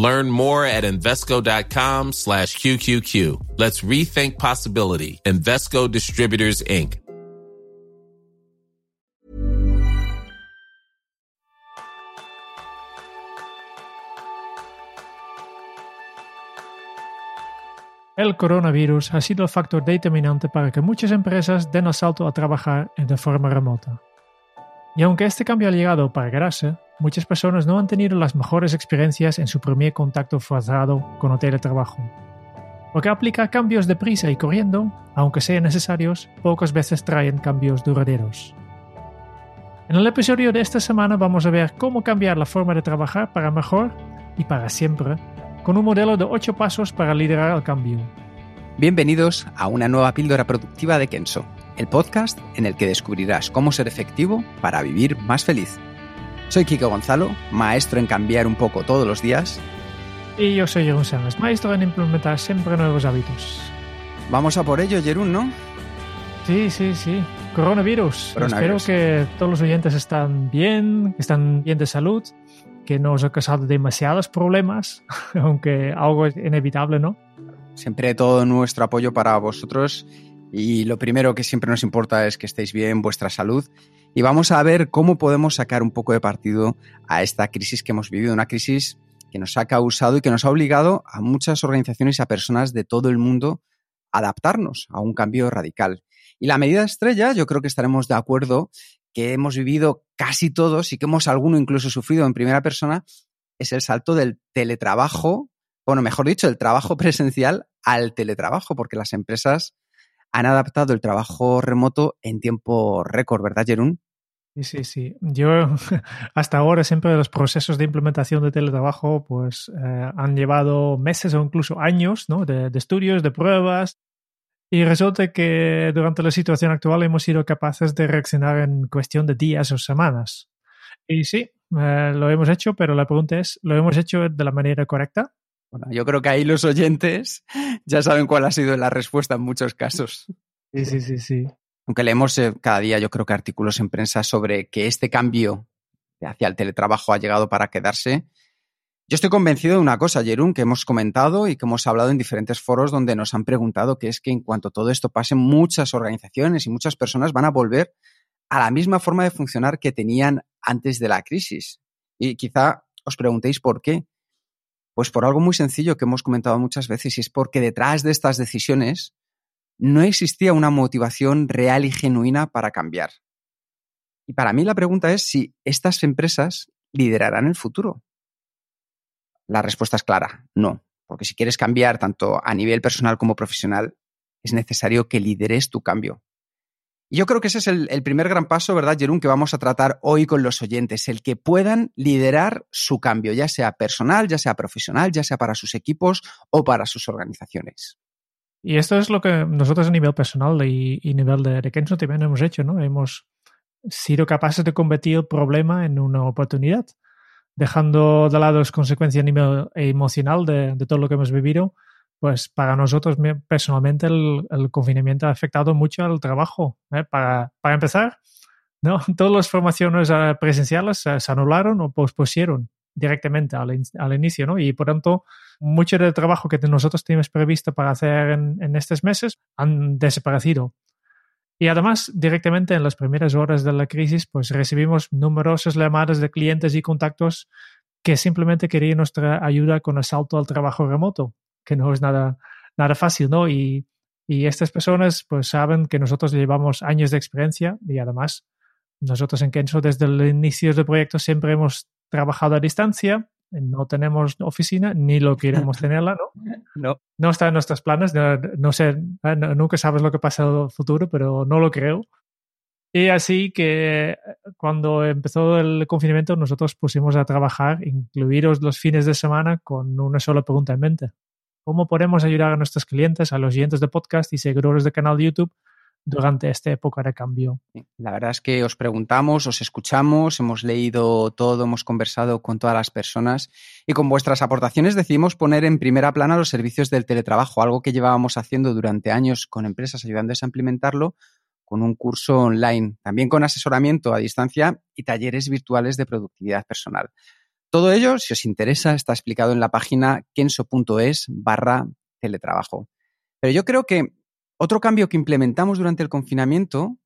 Learn more at Invesco.com slash QQQ. Let's rethink possibility. Invesco Distributors, Inc. El coronavirus ha sido el factor determinante para que muchas empresas den el salto a trabajar en de forma remota. Y aunque este cambio ha llegado para quedarse, muchas personas no han tenido las mejores experiencias en su primer contacto forzado con el teletrabajo. Porque aplicar cambios deprisa y corriendo, aunque sean necesarios, pocas veces traen cambios duraderos. En el episodio de esta semana vamos a ver cómo cambiar la forma de trabajar para mejor y para siempre, con un modelo de 8 pasos para liderar el cambio. Bienvenidos a una nueva píldora productiva de Kenso, el podcast en el que descubrirás cómo ser efectivo para vivir más feliz. Soy Kiko Gonzalo, maestro en cambiar un poco todos los días. Y yo soy Jerún Sánchez, maestro en implementar siempre nuevos hábitos. Vamos a por ello, Jerún, ¿no? Sí, sí, sí. Coronavirus. Coronavirus. Espero que todos los oyentes están bien, que están bien de salud, que no os ha causado demasiados problemas, aunque algo es inevitable, ¿no? Siempre todo nuestro apoyo para vosotros y lo primero que siempre nos importa es que estéis bien, vuestra salud. Y vamos a ver cómo podemos sacar un poco de partido a esta crisis que hemos vivido, una crisis que nos ha causado y que nos ha obligado a muchas organizaciones y a personas de todo el mundo a adaptarnos a un cambio radical. Y la medida estrella, yo creo que estaremos de acuerdo, que hemos vivido casi todos y que hemos alguno incluso sufrido en primera persona, es el salto del teletrabajo, bueno, mejor dicho, el trabajo presencial al teletrabajo, porque las empresas han adaptado el trabajo remoto en tiempo récord, ¿verdad, Jerún? Sí, sí, sí. Yo hasta ahora siempre los procesos de implementación de teletrabajo pues eh, han llevado meses o incluso años ¿no? de, estudios, de pruebas. Y resulta que durante la situación actual hemos sido capaces de reaccionar en cuestión de días o semanas. Y sí, eh, lo hemos hecho, pero la pregunta es, ¿lo hemos hecho de la manera correcta? Bueno, yo creo que ahí los oyentes ya saben cuál ha sido la respuesta en muchos casos. Sí, sí, sí, sí. Aunque leemos eh, cada día, yo creo que artículos en prensa sobre que este cambio hacia el teletrabajo ha llegado para quedarse. Yo estoy convencido de una cosa, Jerún, que hemos comentado y que hemos hablado en diferentes foros donde nos han preguntado, que es que en cuanto todo esto pase, muchas organizaciones y muchas personas van a volver a la misma forma de funcionar que tenían antes de la crisis. Y quizá os preguntéis por qué. Pues por algo muy sencillo que hemos comentado muchas veces, y es porque detrás de estas decisiones no existía una motivación real y genuina para cambiar. Y para mí la pregunta es si estas empresas liderarán el futuro. La respuesta es clara, no, porque si quieres cambiar tanto a nivel personal como profesional, es necesario que lideres tu cambio. Y yo creo que ese es el, el primer gran paso, ¿verdad, Jerún, que vamos a tratar hoy con los oyentes, el que puedan liderar su cambio, ya sea personal, ya sea profesional, ya sea para sus equipos o para sus organizaciones. Y esto es lo que nosotros a nivel personal y, y nivel de, de Kenzo también hemos hecho, ¿no? Hemos sido capaces de convertir el problema en una oportunidad, dejando de lado las consecuencias a nivel emocional de, de todo lo que hemos vivido. Pues para nosotros personalmente el, el confinamiento ha afectado mucho al trabajo. ¿eh? Para, para empezar, ¿no? todas las formaciones presenciales se, se anularon o pospusieron directamente al, in al, inicio, ¿no? Y por tanto, mucho del trabajo que nosotros teníamos previsto para hacer en, en, estos meses han desaparecido. Y además, directamente en las primeras horas de la crisis, pues recibimos numerosas llamadas de clientes y contactos que simplemente querían nuestra ayuda con el salto al trabajo remoto, que no es nada, nada fácil, ¿no? Y, y estas personas pues saben que nosotros llevamos años de experiencia y además nosotros en Kenzo desde el inicio del proyecto siempre hemos trabajado a distancia, no tenemos oficina, ni lo queremos tenerla, ¿no? No. No está en nuestros planes, no, no sé, no, nunca sabes lo que pasa en el futuro, pero no lo creo. Y así que cuando empezó el confinamiento, nosotros pusimos a trabajar, incluidos los fines de semana, con una sola pregunta en mente. Cómo podemos ayudar a nuestros clientes, a los oyentes de podcast y seguidores del canal de YouTube durante esta época de cambio. La verdad es que os preguntamos, os escuchamos, hemos leído todo, hemos conversado con todas las personas y con vuestras aportaciones decidimos poner en primera plana los servicios del teletrabajo, algo que llevábamos haciendo durante años con empresas ayudándoles a implementarlo con un curso online, también con asesoramiento a distancia y talleres virtuales de productividad personal. Todo ello, si os interesa, está explicado en la página kenso.es barra teletrabajo. Pero yo creo que otro cambio que implementamos durante el confinamiento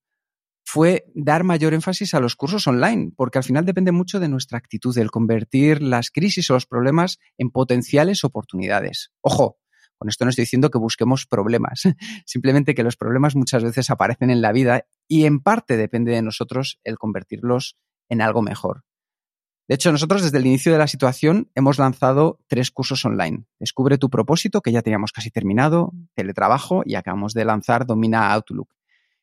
fue dar mayor énfasis a los cursos online, porque al final depende mucho de nuestra actitud, el convertir las crisis o los problemas en potenciales oportunidades. Ojo, con esto no estoy diciendo que busquemos problemas, simplemente que los problemas muchas veces aparecen en la vida y en parte depende de nosotros el convertirlos en algo mejor. De hecho, nosotros desde el inicio de la situación hemos lanzado tres cursos online. Descubre tu propósito, que ya teníamos casi terminado, teletrabajo y acabamos de lanzar Domina Outlook.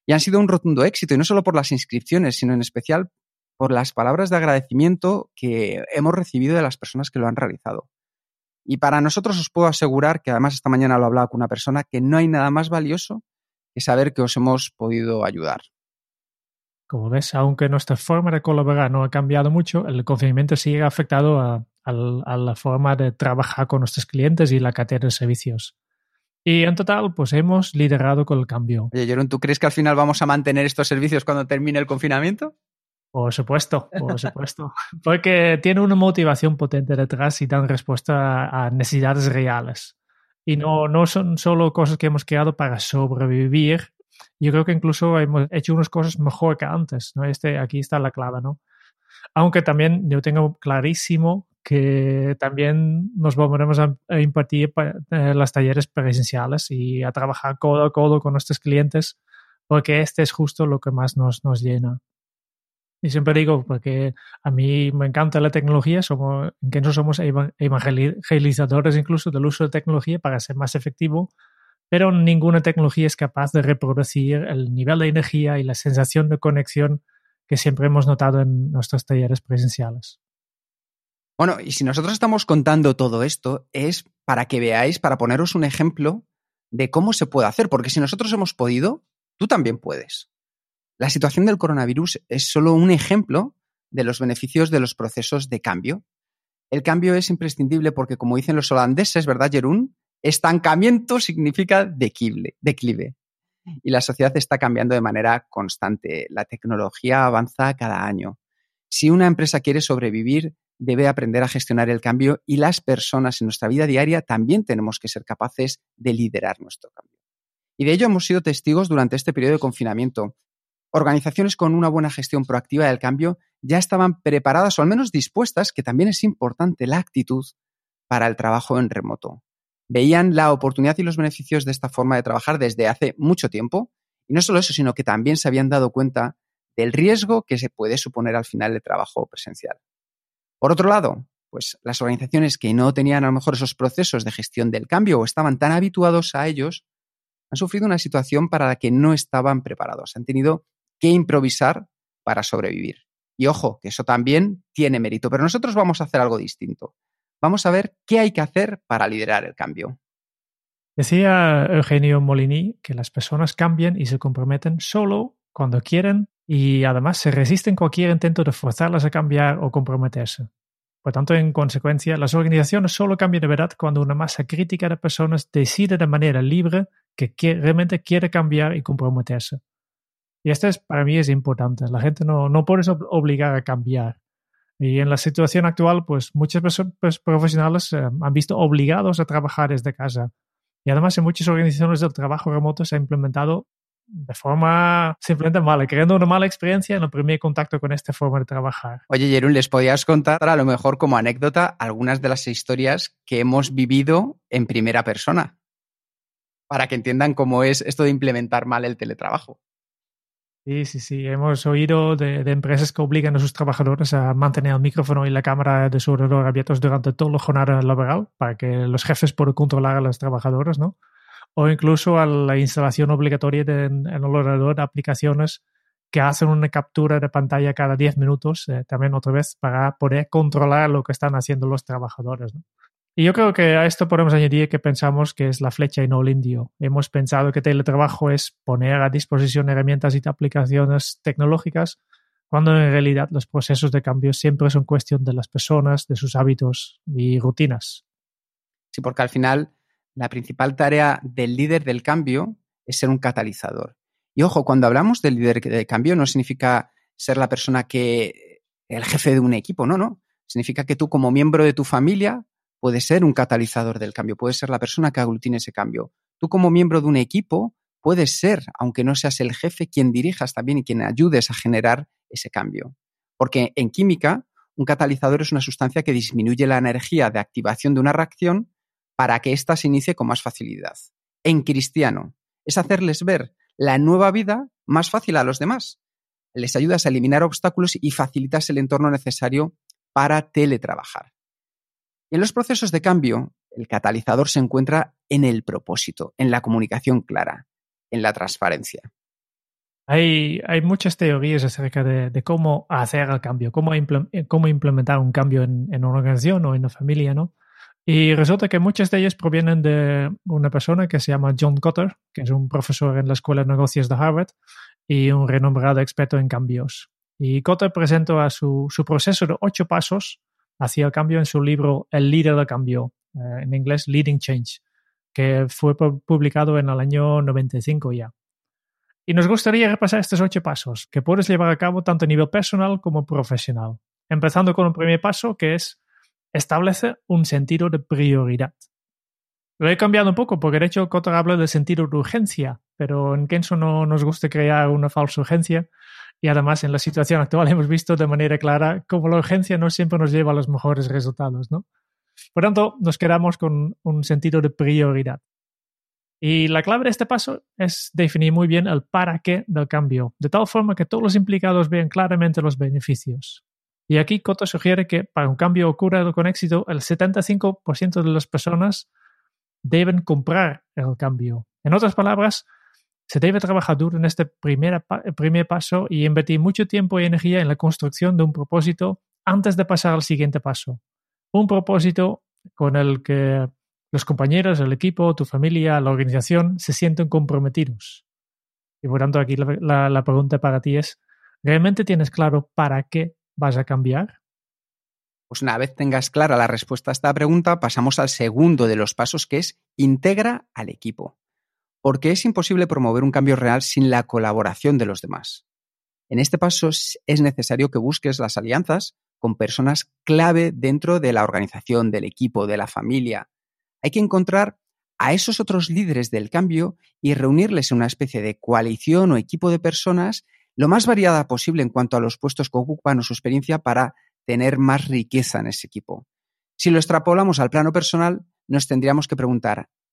Y han sido un rotundo éxito, y no solo por las inscripciones, sino en especial por las palabras de agradecimiento que hemos recibido de las personas que lo han realizado. Y para nosotros os puedo asegurar que además esta mañana lo hablaba con una persona que no hay nada más valioso que saber que os hemos podido ayudar. Como ves, aunque nuestra forma de colaborar no ha cambiado mucho, el confinamiento sigue afectado a, la forma de trabajar con nuestros clientes y la cadena de servicios. Y en total, pues hemos liderado con el cambio. Oye, Jerón, ¿tú crees que al final vamos a mantener estos servicios cuando termine el confinamiento? Por supuesto, por supuesto. Porque tiene una motivación potente detrás y dan respuesta a necesidades reales. Y no, no son solo cosas que hemos creado para sobrevivir. Yo creo que incluso hemos hecho unas cosas mejor que antes. ¿no? Este, aquí está la clave, ¿no? Aunque también yo tengo clarísimo que también nos volveremos a, impartir eh, las talleres presenciales y a trabajar codo a codo con nuestros clientes, porque este es justo lo que más nos, nos llena. Y siempre digo, porque a mí me encanta la tecnología, somos, en que no somos evangelizadores incluso del uso de tecnología para ser más efectivo, pero ninguna tecnología es capaz de reproducir el nivel de energía y la sensación de conexión que siempre hemos notado en nuestros talleres presenciales. Bueno, y si nosotros estamos contando todo esto, es para que veáis, para poneros un ejemplo de cómo se puede hacer, porque si nosotros hemos podido, tú también puedes. La situación del coronavirus es solo un ejemplo de los beneficios de los procesos de cambio. El cambio es imprescindible porque, como dicen los holandeses, ¿verdad, Jerún? Estancamiento significa declive. Y la sociedad está cambiando de manera constante. La tecnología avanza cada año. Si una empresa quiere sobrevivir, debe aprender a gestionar el cambio y las personas en nuestra vida diaria también tenemos que ser capaces de liderar nuestro cambio. Y de ello hemos sido testigos durante este periodo de confinamiento. Organizaciones con una buena gestión proactiva del cambio ya estaban preparadas o al menos dispuestas, que también es importante la actitud para el trabajo en remoto. Veían la oportunidad y los beneficios de esta forma de trabajar desde hace mucho tiempo y no solo eso, sino que también se habían dado cuenta del riesgo que se puede suponer al final el trabajo presencial. Por otro lado, pues las organizaciones que no tenían a lo mejor esos procesos de gestión del cambio o estaban tan habituados a ellos, han sufrido una situación para la que no estaban preparados. Han tenido que improvisar para sobrevivir. Y ojo, que eso también tiene mérito, pero nosotros vamos a hacer algo distinto. Vamos a ver qué hay que hacer para liderar el cambio. Decía Eugenio Molini que las personas cambian y se comprometen solo cuando quieren y además se resisten cualquier intento de forzarlas a cambiar o comprometerse. Por tanto, en consecuencia, las organizaciones solo cambian de verdad cuando una masa crítica de personas decide de manera libre que realmente quiere cambiar y comprometerse. Y esto es, para mí es importante. La gente no, no puede obligar a cambiar. Y en la situación actual, pues muchas pues, profesionales eh, han visto obligados a trabajar desde casa. Y además en muchas organizaciones del trabajo remoto se ha implementado de forma simplemente mala, creando una mala experiencia en el primer contacto con esta forma de trabajar. Oye, Jerún, ¿les podías contar a lo mejor como anécdota algunas de las historias que hemos vivido en primera persona? Para que entiendan cómo es esto de implementar mal el teletrabajo. Sí, sí, sí. Hemos oído de, empresas que obligan a sus trabajadores a mantener el micrófono y la cámara de su ordenador abiertos durante toda la jornada laboral para que los jefes puedan controlar a los trabajadores, ¿no? O incluso a la instalación obligatoria en el ordenador de aplicaciones que hacen una captura de pantalla cada 10 minutos, eh, también otra vez para poder controlar lo que están haciendo los trabajadores. ¿no? Y yo creo que a esto podemos añadir que pensamos que es la flecha y no el indio. Hemos pensado que teletrabajo es poner a disposición herramientas y aplicaciones tecnológicas, cuando en realidad los procesos de cambio siempre son cuestión de las personas, de sus hábitos y rutinas. Sí, porque al final la principal tarea del líder del cambio es ser un catalizador. Y ojo, cuando hablamos del líder de cambio no significa ser la persona que el jefe de un equipo, no, no. Significa que tú como miembro de tu familia puedes ser un catalizador del cambio, puedes ser la persona que aglutine ese cambio. Tú como miembro de un equipo puedes ser, aunque no seas el jefe, quien dirijas también y quien ayudes a generar ese cambio. Porque en química, un catalizador es una sustancia que disminuye la energía de activación de una reacción para que ésta se inicie con más facilidad. En cristiano, es hacerles ver la nueva vida más fácil a los demás. Les ayudas a eliminar obstáculos y facilitas el entorno necesario para teletrabajar. En los procesos de cambio, el catalizador se encuentra en el propósito, en la comunicación clara, en la transparencia. Hay, muchas teorías acerca de, cómo hacer el cambio, cómo, implementar un cambio en, en, una organización o en una familia, ¿no? Y resulta que muchas de ellas provienen de una persona que se llama John Cotter, que es un profesor en la Escuela de Negocios de Harvard y un renombrado experto en cambios. Y Cotter presentó a su, proceso de ocho pasos hacia el cambio en su libro El líder del cambio, eh, en inglés Leading Change, que fue publicado en el año 95 ya. Y nos gustaría repasar estos ocho pasos que puedes llevar a cabo tanto a nivel personal como profesional. Empezando con el primer paso, que es establece un sentido de prioridad. Lo he cambiado un poco porque de hecho Kotter habla del sentido de urgencia, pero en Kenzo no nos gusta crear una falsa urgencia y además en la situación actual hemos visto de manera clara cómo la urgencia no siempre nos lleva a los mejores resultados, ¿no? Por tanto, nos quedamos con un sentido de prioridad. Y la clave de este paso es definir muy bien el para qué del cambio, de tal forma que todos los implicados vean claramente los beneficios. Y aquí Coto sugiere que para un cambio ocurra con éxito, el 75% de las personas deben comprar el cambio. En otras palabras, se debe trabajar duro en este primer, primer paso y invertir mucho tiempo y energía en la construcción de un propósito antes de pasar al siguiente paso. Un propósito con el que los compañeros, el equipo, tu familia, la organización se sienten comprometidos. Y por tanto, aquí la, la pregunta para ti es, ¿realmente tienes claro para qué vas a cambiar? Pues una vez tengas clara la respuesta a esta pregunta, pasamos al segundo de los pasos que es integra al equipo. Porque es imposible promover un cambio real sin la colaboración de los demás. En este paso es necesario que busques las alianzas con personas clave dentro de la organización, del equipo, de la familia. Hay que encontrar a esos otros líderes del cambio y reunirles en una especie de coalición o equipo de personas lo más variada posible en cuanto a los puestos que ocupan o su experiencia para tener más riqueza en ese equipo. Si lo extrapolamos al plano personal, nos tendríamos que preguntar,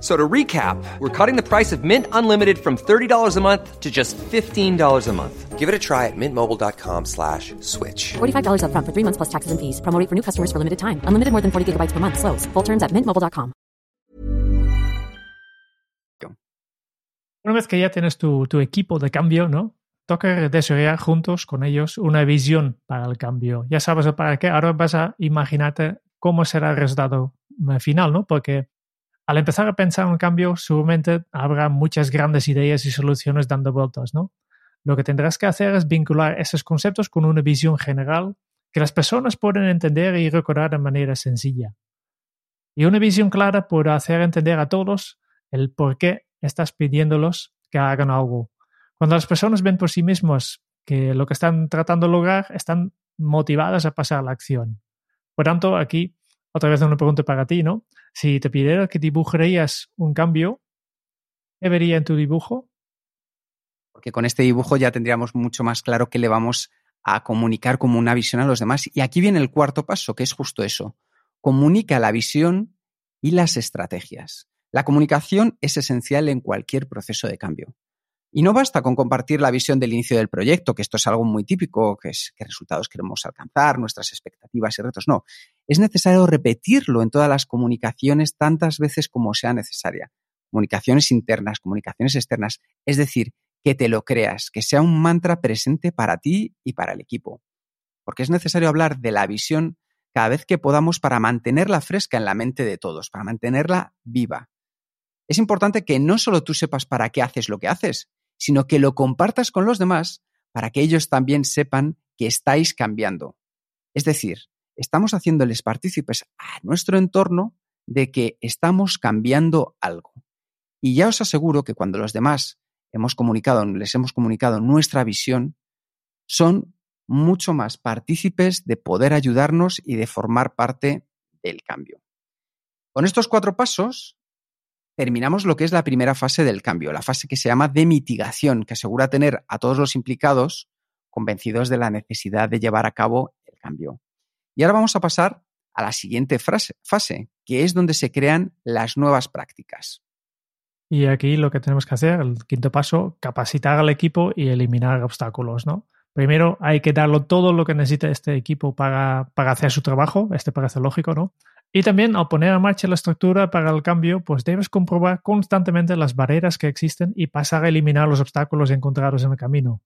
So to recap, we're cutting the price of Mint Unlimited from $30 a month to just $15 a month. Give it a try at mintmobile.com slash switch. $45 up front for three months plus taxes and fees. Promo for new customers for limited time. Unlimited more than 40 gigabytes per month. Slows. Full terms at mintmobile.com. Una vez que ya tienes tu, tu equipo de cambio, ¿no? Toca desarrollar juntos con ellos una visión para el cambio. Ya sabes para qué. Ahora vas a imaginarte cómo será el resultado final, ¿no? Porque al empezar a pensar en cambio, seguramente habrá muchas grandes ideas y soluciones dando vueltas, ¿no? Lo que tendrás que hacer es vincular esos conceptos con una visión general que las personas pueden entender y recordar de manera sencilla. Y una visión clara puede hacer entender a todos el por qué estás pidiéndolos que hagan algo. Cuando las personas ven por sí mismas que lo que están tratando de lograr están motivadas a pasar a la acción. Por tanto, aquí otra vez una pregunta para ti, ¿no? Si te pidiera que dibujarías un cambio, ¿qué vería en tu dibujo? Porque con este dibujo ya tendríamos mucho más claro que le vamos a comunicar como una visión a los demás. Y aquí viene el cuarto paso, que es justo eso. Comunica la visión y las estrategias. La comunicación es esencial en cualquier proceso de cambio. Y no basta con compartir la visión del inicio del proyecto, que esto es algo muy típico, que es qué resultados queremos alcanzar, nuestras expectativas y retos. No, es necesario repetirlo en todas las comunicaciones tantas veces como sea necesaria. Comunicaciones internas, comunicaciones externas. Es decir, que te lo creas, que sea un mantra presente para ti y para el equipo. Porque es necesario hablar de la visión cada vez que podamos para mantenerla fresca en la mente de todos, para mantenerla viva. Es importante que no solo tú sepas para qué haces lo que haces, sino que lo compartas con los demás para que ellos también sepan que estáis cambiando. Es decir, estamos haciéndoles partícipes a nuestro entorno de que estamos cambiando algo. Y ya os aseguro que cuando los demás hemos comunicado, les hemos comunicado nuestra visión, son mucho más partícipes de poder ayudarnos y de formar parte del cambio. Con estos cuatro pasos terminamos lo que es la primera fase del cambio, la fase que se llama de mitigación, que asegura tener a todos los implicados convencidos de la necesidad de llevar a cabo el cambio. Y ahora vamos a pasar a la siguiente fase, que es donde se crean las nuevas prácticas. Y aquí lo que tenemos que hacer, el quinto paso, capacitar al equipo y eliminar obstáculos, ¿no? Primero hay que darlo todo lo que necesita este equipo para, para hacer su trabajo, este parece lógico, ¿no? Y también al poner en marcha la estructura para el cambio, pues debes comprobar constantemente las barreras que existen y pasar a eliminar los obstáculos encontrados en el camino.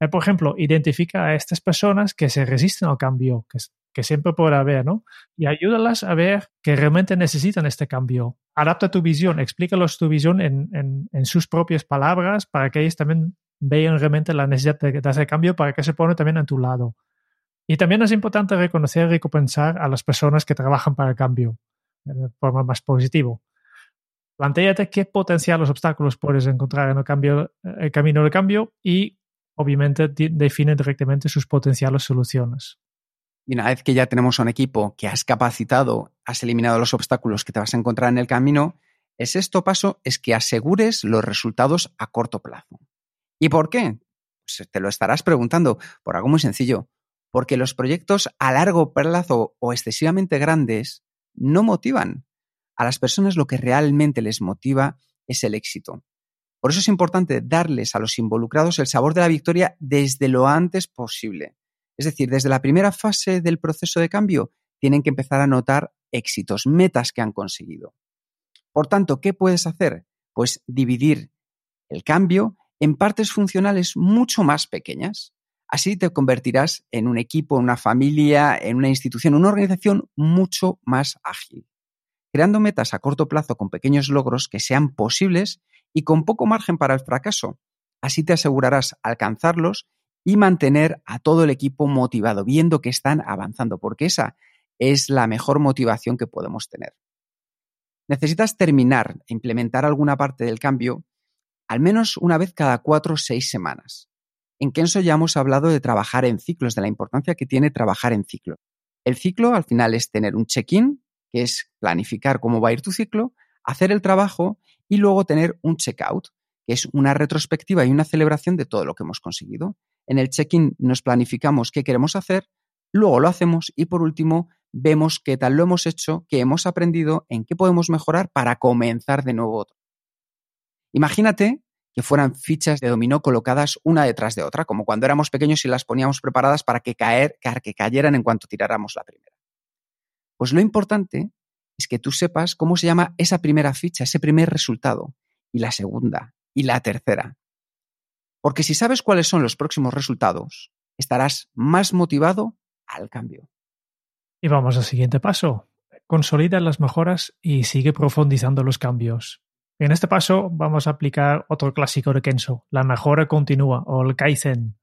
Eh, por ejemplo, identifica a estas personas que se resisten al cambio, que, siempre podrá haber, ¿no? Y ayúdalas a ver que realmente necesitan este cambio. Adapta tu visión, explícalos tu visión en, sus propias palabras para que ellos también vean realmente la necesidad de, de hacer cambio para que se pone también a tu lado. Y también es importante reconocer y recompensar a las personas que trabajan para el cambio de forma más positiva. Plantéate qué potenciales obstáculos puedes encontrar en el, cambio, el camino del cambio y obviamente define directamente sus potenciales soluciones. Y una vez que ya tenemos un equipo que has capacitado, has eliminado los obstáculos que te vas a encontrar en el camino, el sexto paso es que asegures los resultados a corto plazo. ¿Y por qué? Pues te lo estarás preguntando por algo muy sencillo porque los proyectos a largo plazo o excesivamente grandes no motivan. A las personas lo que realmente les motiva es el éxito. Por eso es importante darles a los involucrados el sabor de la victoria desde lo antes posible. Es decir, desde la primera fase del proceso de cambio tienen que empezar a notar éxitos, metas que han conseguido. Por tanto, ¿qué puedes hacer? Pues dividir el cambio en partes funcionales mucho más pequeñas. Así te convertirás en un equipo, en una familia, en una institución, una organización mucho más ágil, creando metas a corto plazo con pequeños logros que sean posibles y con poco margen para el fracaso. Así te asegurarás alcanzarlos y mantener a todo el equipo motivado, viendo que están avanzando, porque esa es la mejor motivación que podemos tener. Necesitas terminar e implementar alguna parte del cambio al menos una vez cada cuatro o seis semanas. En Kenso ya hemos hablado de trabajar en ciclos, de la importancia que tiene trabajar en ciclo. El ciclo al final es tener un check-in, que es planificar cómo va a ir tu ciclo, hacer el trabajo y luego tener un check-out, que es una retrospectiva y una celebración de todo lo que hemos conseguido. En el check-in nos planificamos qué queremos hacer, luego lo hacemos y por último vemos qué tal lo hemos hecho, qué hemos aprendido, en qué podemos mejorar para comenzar de nuevo otro. Imagínate que fueran fichas de dominó colocadas una detrás de otra, como cuando éramos pequeños y las poníamos preparadas para que, caer, que cayeran en cuanto tiráramos la primera. Pues lo importante es que tú sepas cómo se llama esa primera ficha, ese primer resultado, y la segunda, y la tercera. Porque si sabes cuáles son los próximos resultados, estarás más motivado al cambio. Y vamos al siguiente paso. Consolida las mejoras y sigue profundizando los cambios. En este paso vamos a aplicar otro clásico de Kenso, la mejora continua o el Kaizen.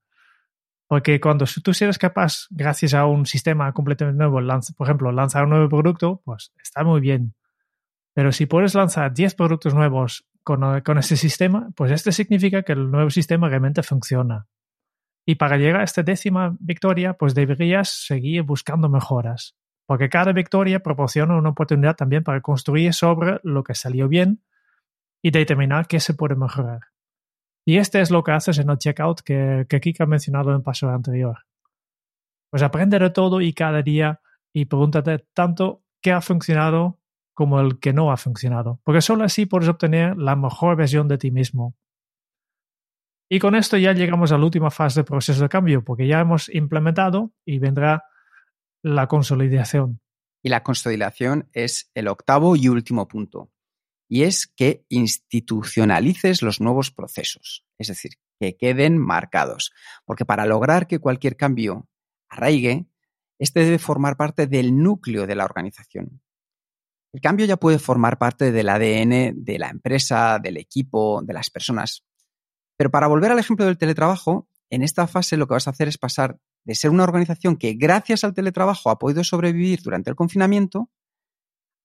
Porque cuando tú eres capaz, gracias a un sistema completamente nuevo, por ejemplo, lanzar un nuevo producto, pues está muy bien. Pero si puedes lanzar 10 productos nuevos con, con este sistema, pues este significa que el nuevo sistema realmente funciona. Y para llegar a esta décima victoria, pues deberías seguir buscando mejoras, porque cada victoria proporciona una oportunidad también para construir sobre lo que salió bien y determinar qué se puede mejorar. Y este es lo que haces en el checkout que, que Kika ha mencionado en el paso anterior. Pues aprende de todo y cada día y pregúntate tanto qué ha funcionado como el que no ha funcionado, porque solo así puedes obtener la mejor versión de ti mismo. Y con esto ya llegamos a la última fase del proceso de cambio, porque ya hemos implementado y vendrá la consolidación. Y la consolidación es el octavo y último punto y es que institucionalices los nuevos procesos, es decir, que queden marcados, porque para lograr que cualquier cambio arraigue, este debe formar parte del núcleo de la organización. El cambio ya puede formar parte del ADN de la empresa, del equipo, de las personas. Pero para volver al ejemplo del teletrabajo, en esta fase lo que vas a hacer es pasar de ser una organización que gracias al teletrabajo ha podido sobrevivir durante el confinamiento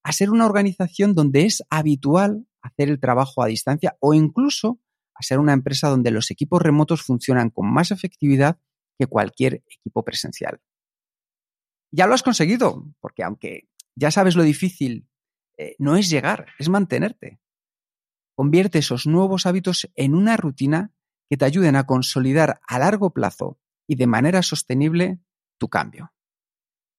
a ser una organización donde es habitual hacer el trabajo a distancia o incluso a ser una empresa donde los equipos remotos funcionan con más efectividad que cualquier equipo presencial. Ya lo has conseguido, porque aunque ya sabes lo difícil, eh, no es llegar, es mantenerte. Convierte esos nuevos hábitos en una rutina que te ayuden a consolidar a largo plazo y de manera sostenible tu cambio.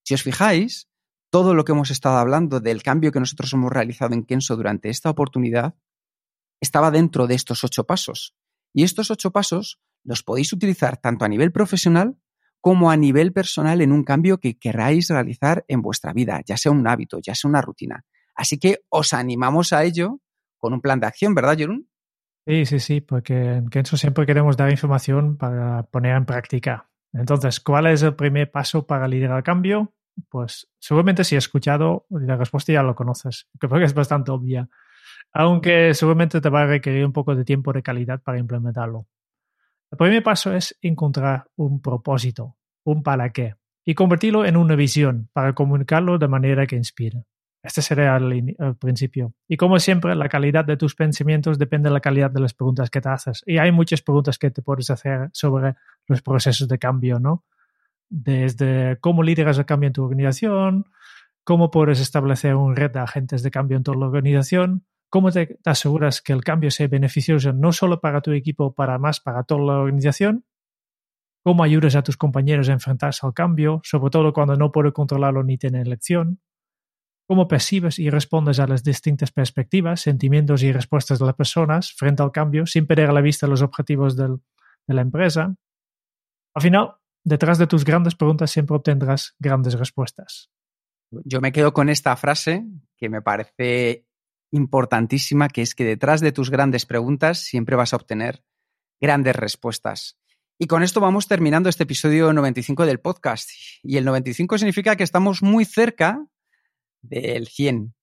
Si os fijáis, todo lo que hemos estado hablando del cambio que nosotros hemos realizado en Kenso durante esta oportunidad estaba dentro de estos ocho pasos. Y estos ocho pasos los podéis utilizar tanto a nivel profesional como a nivel personal en un cambio que queráis realizar en vuestra vida, ya sea un hábito, ya sea una rutina. Así que os animamos a ello con un plan de acción, ¿verdad, Jerún? Sí, sí, sí, porque en Kenso siempre queremos dar información para poner en práctica. Entonces, ¿cuál es el primer paso para liderar el cambio? Pues seguramente si he escuchado, la respuesta ya lo conoces, creo que es bastante obvia, aunque seguramente te va a requerir un poco de tiempo de calidad para implementarlo. El primer paso es encontrar un propósito, un para qué, y convertirlo en una visión para comunicarlo de manera que inspire. Este sería el, el, principio. Y como siempre, la calidad de tus pensamientos depende de la calidad de las preguntas que te haces. Y hay muchas preguntas que te puedes hacer sobre los procesos de cambio, ¿no? Desde cómo lideras el cambio en tu organización, cómo puedes establecer un red de agentes de cambio en toda la organización, cómo te, aseguras que el cambio sea beneficioso no solo para tu equipo, para más para toda la organización, cómo ayudas a tus compañeros a enfrentarse al cambio, sobre todo cuando no puedes controlarlo ni tener elección, cómo percibes y respondes a las distintas perspectivas, sentimientos y respuestas de las personas frente al cambio sin perder la vista los objetivos de la empresa. Al final, detrás de tus grandes preguntas siempre obtendrás grandes respuestas. Yo me quedo con esta frase que me parece importantísima, que es que detrás de tus grandes preguntas siempre vas a obtener grandes respuestas. Y con esto vamos terminando este episodio 95 del podcast. Y el 95 significa que estamos muy cerca del 100.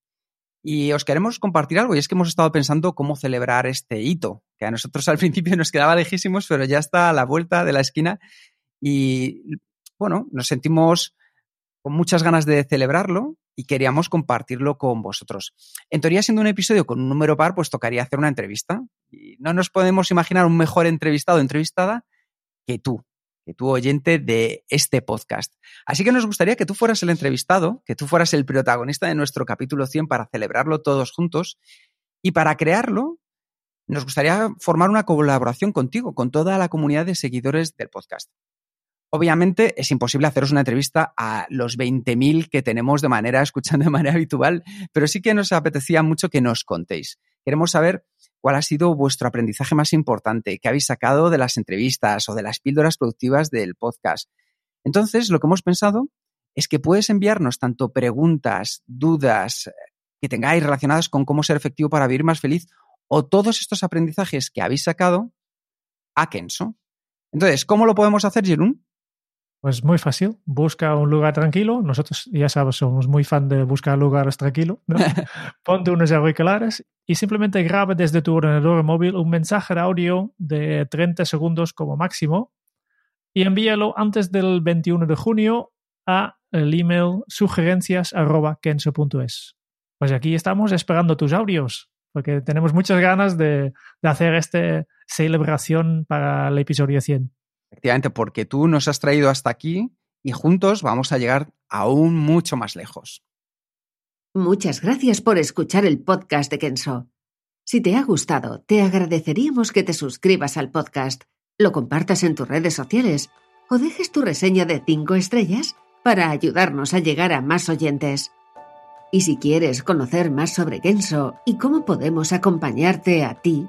Y os queremos compartir algo, y es que hemos estado pensando cómo celebrar este hito, que a nosotros al principio nos quedaba lejísimos, pero ya está a la vuelta de la esquina y bueno, nos sentimos con muchas ganas de celebrarlo y queríamos compartirlo con vosotros. En teoría, siendo un episodio con un número par, pues tocaría hacer una entrevista. Y no nos podemos imaginar un mejor entrevistado o entrevistada que tú, que tú oyente de este podcast. Así que nos gustaría que tú fueras el entrevistado, que tú fueras el protagonista de nuestro capítulo 100 para celebrarlo todos juntos. Y para crearlo, nos gustaría formar una colaboración contigo, con toda la comunidad de seguidores del podcast. Obviamente es imposible haceros una entrevista a los 20.000 que tenemos de manera, escuchando de manera habitual, pero sí que nos apetecía mucho que nos contéis. Queremos saber cuál ha sido vuestro aprendizaje más importante, qué habéis sacado de las entrevistas o de las píldoras productivas del podcast. Entonces, lo que hemos pensado es que puedes enviarnos tanto preguntas, dudas que tengáis relacionadas con cómo ser efectivo para vivir más feliz o todos estos aprendizajes que habéis sacado a Kenso. Entonces, ¿cómo lo podemos hacer, Jerún? Pues muy fácil, busca un lugar tranquilo. Nosotros, ya sabes, somos muy fan de buscar lugares tranquilos. ¿no? Ponte unos auriculares y simplemente graba desde tu ordenador móvil un mensaje de audio de 30 segundos como máximo y envíalo antes del 21 de junio a el email sugerencias.kenso.es. Pues aquí estamos esperando tus audios porque tenemos muchas ganas de, de hacer esta celebración para el episodio 100. Efectivamente, porque tú nos has traído hasta aquí y juntos vamos a llegar aún mucho más lejos. Muchas gracias por escuchar el podcast de Kenso. Si te ha gustado, te agradeceríamos que te suscribas al podcast, lo compartas en tus redes sociales o dejes tu reseña de 5 estrellas para ayudarnos a llegar a más oyentes. Y si quieres conocer más sobre Kenso y cómo podemos acompañarte a ti,